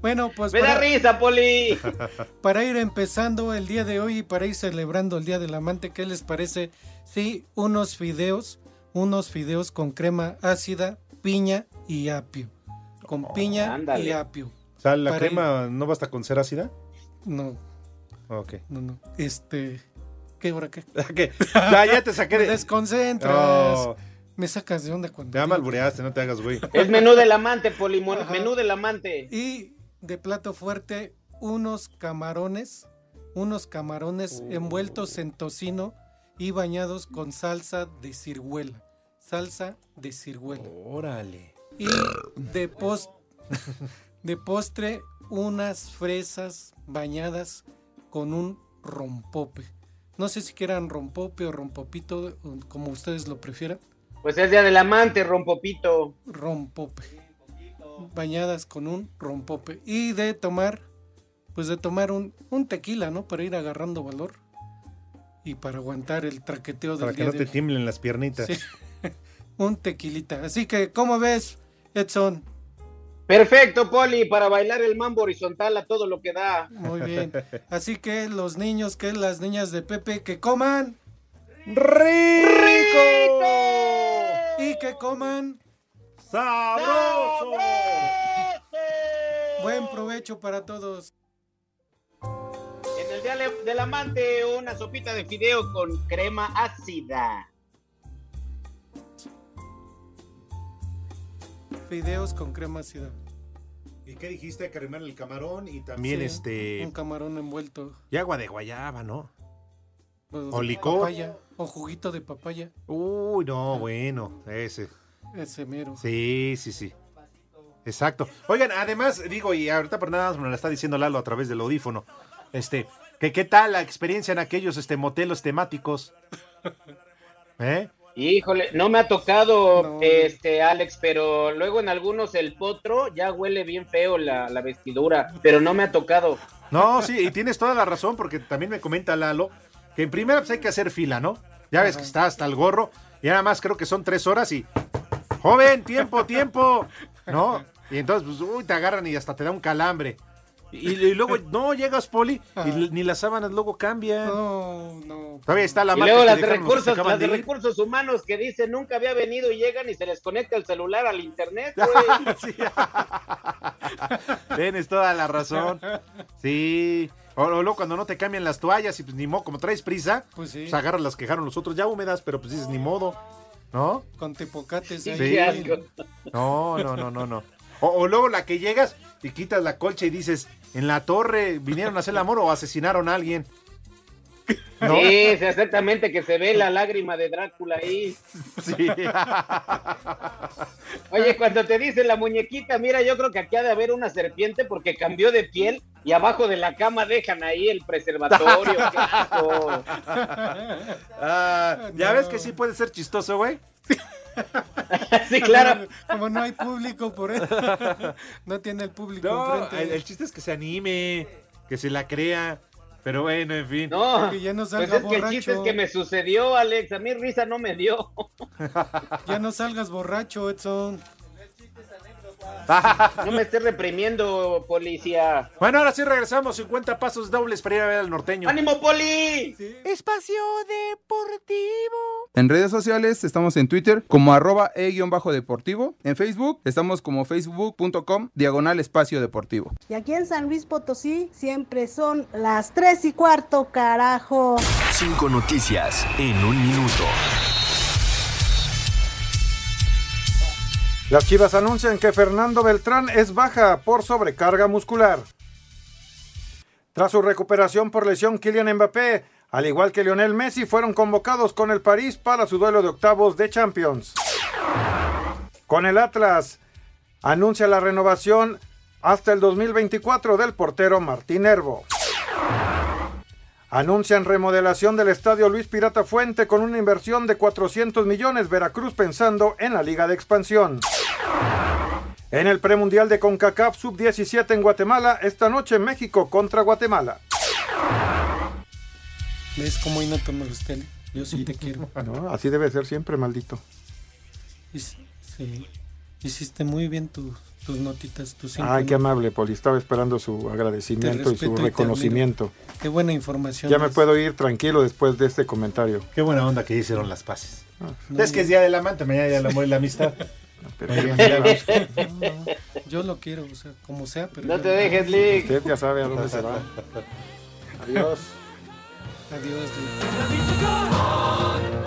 Bueno, pues Me da para, risa, Poli. [laughs] para ir empezando el día de hoy y para ir celebrando el Día del Amante, ¿qué les parece? Sí, unos fideos, unos fideos con crema ácida, piña y apio. Con piña ándale. y apio. O sea, ¿la Para crema no basta con ser ácida? No, Ok. no, no. Este, ¿qué hora qué? [laughs] ¿Qué? Ya, ya te saqué [laughs] Me de... desconcentras. Oh, Me sacas de onda cuando ya malbureaste, no te hagas, güey. Es menú del amante, Poli, menú del amante. Y de plato fuerte, unos camarones, unos camarones envueltos en tocino y bañados con salsa de ciruela. Salsa de ciruela. Órale. Y de, pos- de postre, unas fresas bañadas con un rompope. No sé si quieran rompope o rompopito, como ustedes lo prefieran. Pues es día del amante, rompopito. rompope. Bañadas con un rompope. Y de tomar, pues de tomar un, un tequila, ¿no? Para ir agarrando valor. Y para aguantar el traqueteo del Para que día no de te hoy. tiemblen las piernitas. Sí. [laughs] un tequilita. Así que, ¿cómo ves, Edson? Perfecto, Poli, para bailar el mambo horizontal a todo lo que da. Muy bien. [laughs] Así que los niños, que las niñas de Pepe, que coman ¡Rico! y que coman ¡Sabroso! buen provecho para todos. En el día del amante, una sopita de fideo con crema ácida. Fideos con crema ácida. ¿Y qué dijiste? Carimar el camarón y también Sí, este... Un camarón envuelto. Y agua de guayaba, ¿no? pues, O licor. papaya, o juguito de papaya. Uy, no, bueno, ese. Ese mero. Sí, sí, sí. Exacto. Oigan, además, digo, y ahorita por nada más me lo está diciendo Lalo a través del audífono. Este, que qué tal la experiencia en aquellos este, motelos temáticos. [laughs] ¿Eh? Híjole, no me ha tocado, No. este, Alex, pero luego en algunos el potro ya huele bien feo la, la vestidura, pero no me ha tocado. No, sí, y tienes toda la razón, porque también me comenta Lalo que en primera pues hay que hacer fila, ¿no? Ya ves que está hasta el gorro, y nada más creo que son tres horas y. ¡Joven, tiempo, tiempo! ¿No? Y entonces, pues, uy, te agarran y hasta te da un calambre. Y, y luego, no, llegas, Poli, y ni las sábanas luego cambian. No, no. Todavía está la Y marca luego las de recursos, las de recursos humanos que dicen nunca había venido y llegan y se les conecta el celular al internet, güey. [laughs] Sí. Tienes toda la razón. Sí. O, o luego cuando no te cambian las toallas y pues ni modo, como traes prisa, Pues sí. pues agarras las que dejaron los otros ya húmedas, pero pues dices ni modo. ¿No? Con tepocates Sí, ahí. asco. No, no, no, no, no. O, o luego la que llegas y quitas la colcha y dices, en la torre vinieron a hacer el amor o asesinaron a alguien. ¿No? Sí, sí, exactamente, que se ve la lágrima de Drácula ahí. Sí. Oye, cuando te dice la muñequita, mira, yo creo que aquí ha de haber una serpiente porque cambió de piel y abajo de la cama dejan ahí el preservatorio. [laughs] Ah, ya ves que sí puede ser chistoso, güey. [laughs] Sí, claro. Como no hay público por eso. [laughs] No tiene el público No, enfrente. el, el chiste es que se anime, que se la crea. Pero bueno, en fin. No, Que ya no pues salga es que el chiste es borracho. que me sucedió, Alex. A mí risa no me dio. Ya no salgas borracho, Edson. [laughs] No me estés reprimiendo, policía. Bueno, ahora sí regresamos. 50 pasos dobles para ir a ver al norteño. ¡Ánimo, poli! Espacio Deportivo. En redes sociales estamos en Twitter como arroba e-deportivo. En Facebook estamos como facebook.com diagonal espacio deportivo. Y aquí en San Luis Potosí siempre son las 3 y cuarto, carajo. Cinco noticias en un minuto. Las Chivas anuncian que Fernando Beltrán es baja por sobrecarga muscular. Tras su recuperación por lesión, Kylian Mbappé, al igual que Lionel Messi, fueron convocados con el París para su duelo de octavos de Champions. Con el Atlas, anuncia la renovación hasta el 2024 del portero Martín Herbo. Anuncian remodelación del estadio Luis Pirata Fuente con una inversión de 400 millones Veracruz pensando en la Liga de Expansión. En el premundial de CONCACAF Sub-17 en Guatemala, esta noche México contra Guatemala. ¿Ves cómo no te molesté? Yo sí te quiero. [laughs] No, así debe ser siempre, maldito. Sí. Hiciste muy bien tus, tus notitas, tus cinco Ay, qué notas. amable, Poli. Estaba esperando su agradecimiento y su reconocimiento. Qué buena información. Ya me puedo ir tranquilo después de este comentario. Qué buena onda que hicieron las paces. No, es que es día del amante, mañana ya el amor y la amistad. [laughs] [laughs] pero No, no, yo lo quiero, o sea, como sea, pero. No te dejes, Lick. Usted ya sabe a dónde se va. [laughs] Adiós. Adiós, Lick.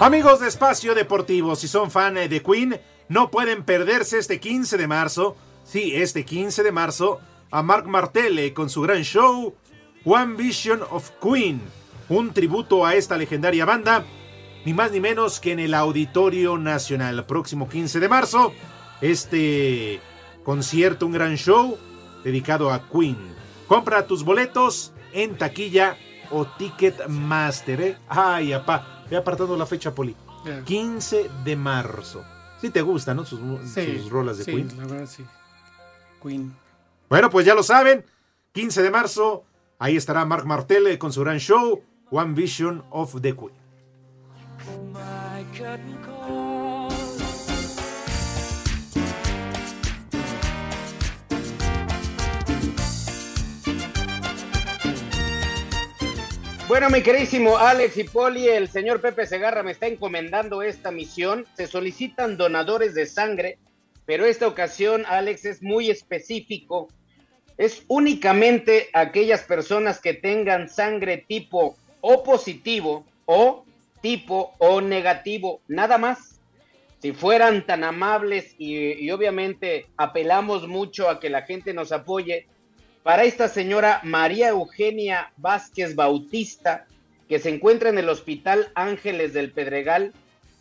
Amigos de Espacio Deportivo, si son fan eh, de Queen, no pueden perderse este 15 de marzo, sí, este 15 de marzo, a Mark Martelle con su gran show One Vision of Queen, un tributo a esta legendaria banda, ni más ni menos que en el Auditorio Nacional, próximo 15 de marzo, este concierto, un gran show dedicado a Queen. Compra tus boletos en taquilla o Ticketmaster, ¿eh? Ay, apá, he apartado la fecha, Poli. Ya. 15 de marzo. Si te gustan, ¿no? Sus, Sí, rolas de sí, Queen. la verdad sí. Queen. Bueno, pues ya lo saben. 15 de marzo, ahí estará Mark Martelle con su gran show, One Vision of the Queen. Bueno, mi queridísimo Alex y Poli, el señor Pepe Segarra me está encomendando esta misión. Se solicitan donadores de sangre, pero esta ocasión, Alex, es muy específico. Es únicamente aquellas personas que tengan sangre tipo O positivo o tipo O negativo, nada más. Si fueran tan amables y, y obviamente apelamos mucho a que la gente nos apoye, para esta señora María Eugenia Vázquez Bautista, que se encuentra en el Hospital Ángeles del Pedregal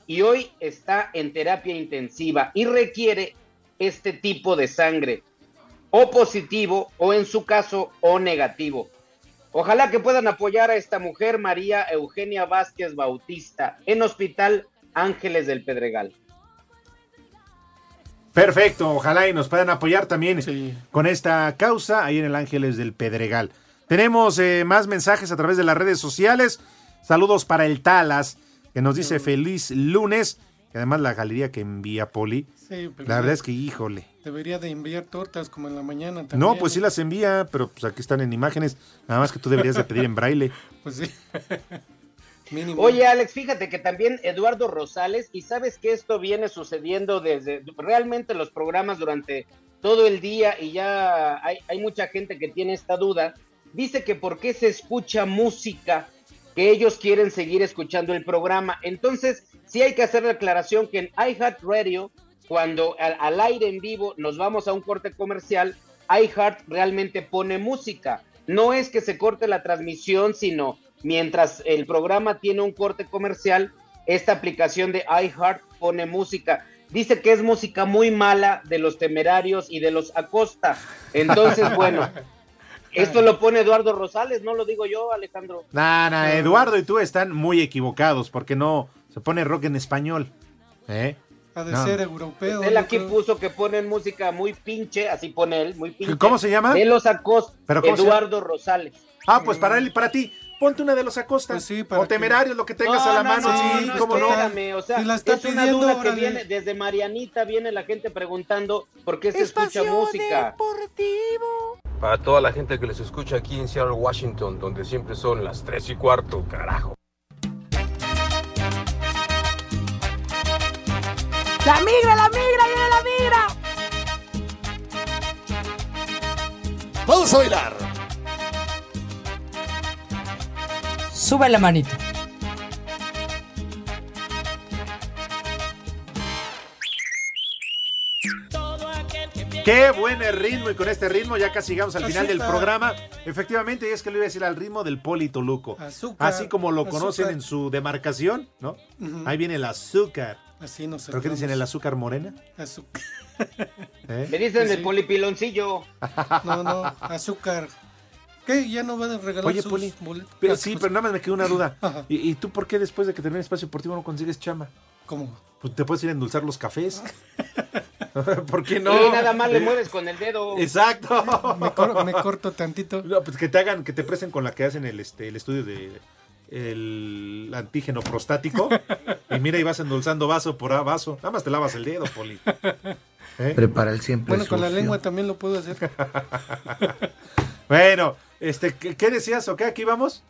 y hoy está en terapia intensiva y requiere este tipo de sangre, o positivo o en su caso o negativo. Ojalá que puedan apoyar a esta mujer, María Eugenia Vázquez Bautista, en Hospital Ángeles del Pedregal. Perfecto, ojalá y nos puedan apoyar también con esta causa ahí en el Ángeles del Pedregal. Tenemos eh, más mensajes a través de las redes sociales. Saludos para el Talas, que nos dice feliz lunes. Y además la galería que envía Poli. Sí, pero La verdad es que, híjole. Debería de enviar tortas como en la mañana también. No, pues sí las envía, pero pues aquí están en imágenes. Nada más que tú deberías de pedir en braille. [laughs] Pues sí. [laughs] Oye, Alex, fíjate que también Eduardo Rosales, y sabes que esto viene sucediendo desde realmente los programas durante todo el día y ya hay, hay mucha gente que tiene esta duda, dice que por qué se escucha música, que ellos quieren seguir escuchando el programa. Entonces, sí hay que hacer la aclaración que en iHeartRadio, cuando al, al aire en vivo nos vamos a un corte comercial, iHeart realmente pone música. No es que se corte la transmisión, sino mientras el programa tiene un corte comercial, esta aplicación de iHeart pone música. Dice que es música muy mala de los temerarios y de los Acosta. Entonces, [laughs] bueno, esto lo pone Eduardo Rosales, no lo digo yo, Alejandro. Nah, nah, Eduardo y tú están muy equivocados porque no se pone rock en español. ¿Eh? Ha de No. ser europeo. Él aquí creo. puso que ponen música muy pinche, así pone él, muy pinche. ¿Cómo se llama? De los Acosta, ¿Pero cómo se Eduardo Rosales. Ah, pues para él y para ti. Ponte una de los Acosta. o temerarios, lo que tengas No, a la no, mano. no, sí, no, cómo no. espérame, o sea, Si la está es una pidiendo, duda que viene desde Marianita, viene la gente preguntando por qué se escucha música. Para toda la gente que les escucha aquí en Seattle, Washington, donde siempre son las 3 y cuarto, carajo. La migra, la migra, viene la migra. Vamos a bailar. Sube la manito. Qué buen el ritmo y con este ritmo ya casi llegamos al final del programa. Efectivamente, y es que le iba a decir al ritmo del Polito Luco. Azúcar, Así como lo conocen azúcar. en su demarcación, ¿no? Ahí viene el azúcar. Así nos ¿Pero qué dicen? ¿El azúcar morena? Azúcar. ¿Eh? Me dicen Sí. el polipiloncillo. No, no, azúcar. ¿Qué? ¿Ya no van a regalar Oye, sus Poli, boletos? pero sí, pero nada más me quedó una duda. [laughs] ¿Y, y tú por qué después de que termine el espacio deportivo no consigues chama? ¿Cómo? Pues te puedes ir a endulzar los cafés. [laughs] ¿Por qué no? Y nada más le mueves con el dedo. Exacto. [laughs] Me, cor- me corto tantito. No, pues que te hagan, que te presen con la que hacen el, este, el estudio de el antígeno prostático. y mira, y vas endulzando vaso por a vaso. Nada más te lavas el dedo, Poli. ¿Eh? Prepara el siempre Bueno, con la lengua también lo puedo hacer. Bueno, este, ¿qué, qué decías o qué? ¿Aquí vamos?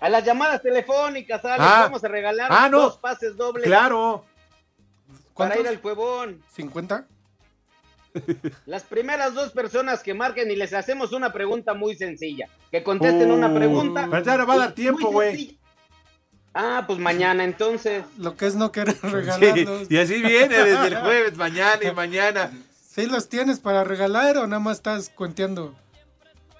A las llamadas telefónicas, Alex, Ah. vamos a regalar Ah, no. dos pases dobles Claro. para ¿Cuántos? ir al cuevón. ¿50? [laughs] Las primeras dos personas que marquen y les hacemos una pregunta muy sencilla. Que contesten una pregunta. pero ya no va a dar tiempo, güey. Ah, pues mañana entonces. Lo que es no querer [laughs] Sí, regalarlos. y así viene desde el [laughs] jueves, mañana y mañana. ¿Sí los tienes para regalar o nada más estás cuenteando?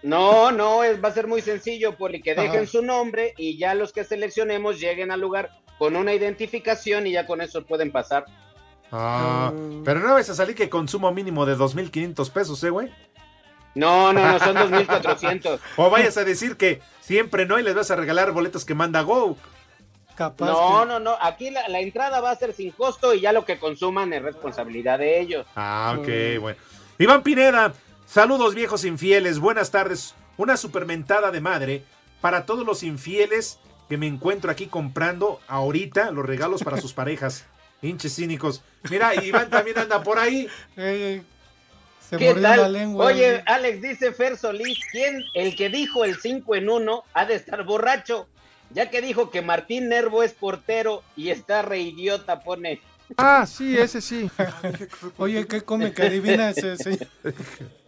No, no, es, va a ser muy sencillo, Poli, que dejen Ajá. su nombre y ya los que seleccionemos lleguen al lugar con una identificación y ya con eso pueden pasar. Ah, pero no vas a salir que consumo mínimo de 2.500 pesos, ¿eh, güey? No, no, no, son 2.400. [laughs] O vayas a decir que siempre no y les vas a regalar boletos que manda Go. Capaz No, que- no, no, aquí la, la entrada va a ser sin costo y ya lo que consuman es responsabilidad de ellos. Ah, ok, bueno. Iván Pineda, saludos viejos infieles, buenas tardes. Una supermentada de madre para todos los infieles que me encuentro aquí comprando ahorita los regalos para sus [laughs] parejas. Hinches cínicos. Mira, Iván también anda por ahí. Eh, se ¿Qué mordió tal? la lengua. Oye, Alex dice Fer Solís, ¿quién, el que dijo el 5 en 1 ha de estar borracho? Ya que dijo que Martín Nervo es portero y está re idiota, pone. Ah, sí, ese sí. [laughs] Oye, ¿qué come que adivina ese señor? [laughs]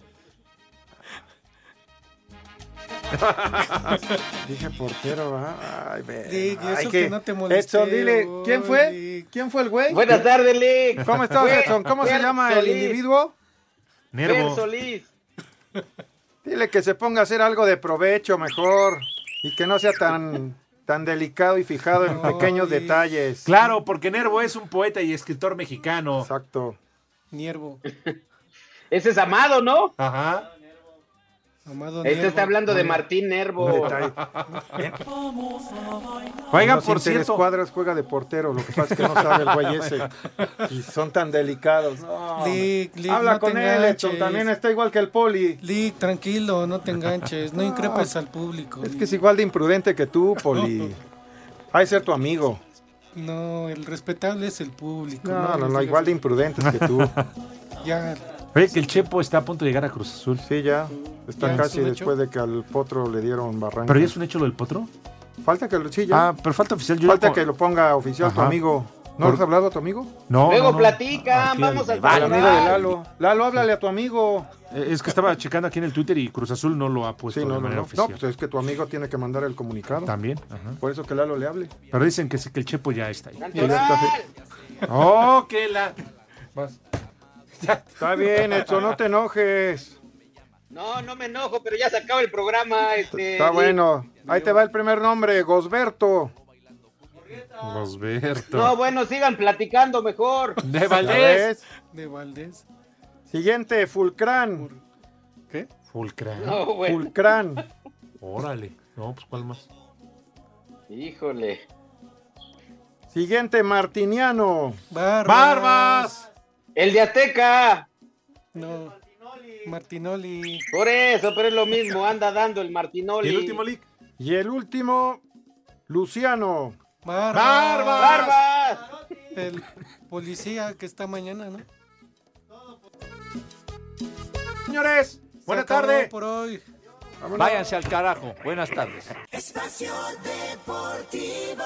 [laughs] Dije portero, ¿va? Ay, ve. Dick, y Ay, eso que no te molesté, Edson, dile, ¿quién fue? Dick. ¿Quién fue el güey? Buenas tardes, Lick. ¿Cómo estás, Fue- Edson? ¿Cómo se llama el individuo? Fer Nervo. Solís. Dile que se ponga a hacer algo de provecho mejor y que no sea tan, tan delicado y fijado en pequeños detalles. Claro, porque Nervo es un poeta y escritor mexicano. Exacto. Niervo. [laughs] Ese es Amado, ¿no? Ajá. Amado Este está hablando de Martín Nervo. Los por cierto. Cuadras juega de portero, lo que pasa es que no [laughs] sabe el güey ese. Y son tan delicados. No, Lick, Lick, Habla no con te él, Edson, también está igual que el poli. Lick, tranquilo, no te enganches, [laughs] no increpes al público. Es que es igual de imprudente que tú, poli. [laughs] Hay ser tu amigo. No, el respetable es el público. No, no, no, igual de imprudentes que tú. Ya, Oye, que el Chepo está a punto de llegar a Cruz Azul. Sí, ya. Está ¿Ya es casi después de que al potro le dieron barranca. ¿Pero ya es un hecho lo del potro? Falta que lo, sí, ya. Ah, pero falta oficial. Yo Falta que lo ponga oficial tu Ajá. amigo. ¿No Por- has hablado a tu amigo? No, Luego no, no. platican, Aquí vamos al- a Al amigo de Lalo. Lalo, háblale a tu amigo. Eh, Es que estaba checando aquí en el Twitter y Cruz Azul no lo ha puesto Sí, no, de no, manera no. oficial. No, pues es que tu amigo tiene que mandar el comunicado. También. Ajá. Por eso que Lalo le hable. Pero dicen que sí, que el Chepo ya está ahí. ¡Oh, que la! Está bien, Edson, no te enojes. No, no me enojo, pero ya se acaba el programa. Este, Está bueno. Ahí te va el primer nombre, Gosberto. Gosberto. No, bueno, sigan platicando mejor. [laughs] De ¿Ya Valdés. de Valdés. Siguiente, Fulcrán. ¿Qué? Fulcran. No, bueno. Fulcrán. Órale. No, pues ¿cuál más? Híjole. Siguiente, Martiniano. Barbas. ¡Barbas! El de Azteca. No. Martinoli. Por eso, pero es lo mismo. Anda dando el Martinoli. ¿Y el último leak? Y el último, Luciano. Barbas. ¡Barbas! El policía que está mañana, ¿no? Señores, Se buena tarde. por hoy. Váyanse al carajo. Buenas tardes. Espacio Deportivo.